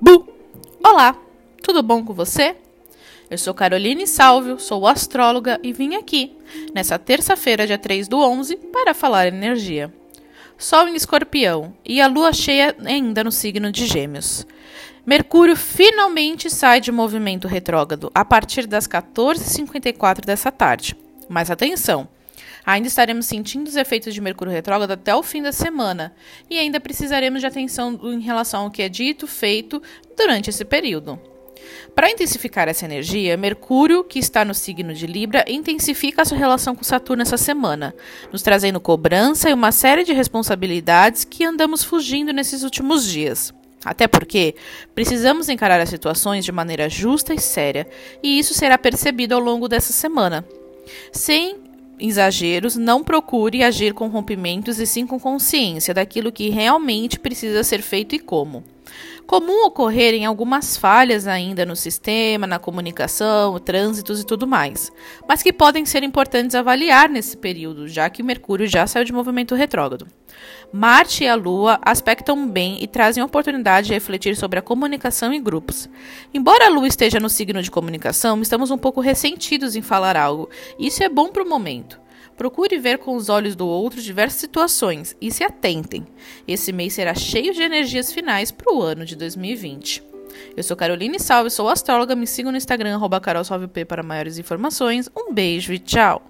Bu! Olá, tudo bom com você? Eu sou Caroline Salvio, sou astróloga e vim aqui, nessa terça-feira, dia 3 do 11, para falar energia. Sol em escorpião e a lua cheia ainda no signo de Gêmeos. Mercúrio finalmente sai de movimento retrógrado a partir das 14h54 dessa tarde. Mas atenção! Ainda estaremos sentindo os efeitos de Mercúrio retrógrado até o fim da semana e ainda precisaremos de atenção em relação ao que é dito, feito durante esse período. Para intensificar essa energia, Mercúrio, que está no signo de Libra, intensifica a sua relação com Saturno essa semana, nos trazendo cobrança e uma série de responsabilidades que andamos fugindo nesses últimos dias. Até porque precisamos encarar as situações de maneira justa e séria, e isso será percebido ao longo dessa semana. Sem exageros, não procure agir com rompimentos e sim com consciência daquilo que realmente precisa ser feito e como. Comum ocorrerem algumas falhas ainda no sistema, na comunicação, trânsitos e tudo mais, mas que podem ser importantes avaliar nesse período, já que Mercúrio já saiu de movimento retrógrado. Marte e a Lua aspectam bem e trazem oportunidade de refletir sobre a comunicação em grupos. Embora a Lua esteja no signo de comunicação, estamos um pouco ressentidos em falar algo. Isso é bom para o momento. Procure ver com os olhos do outro diversas situações e se atentem. Esse mês será cheio de energias finais para o ano de 2020. Eu sou Caroline Salve, sou astróloga. Me sigam no Instagram, carolsalvep para maiores informações. Um beijo e tchau!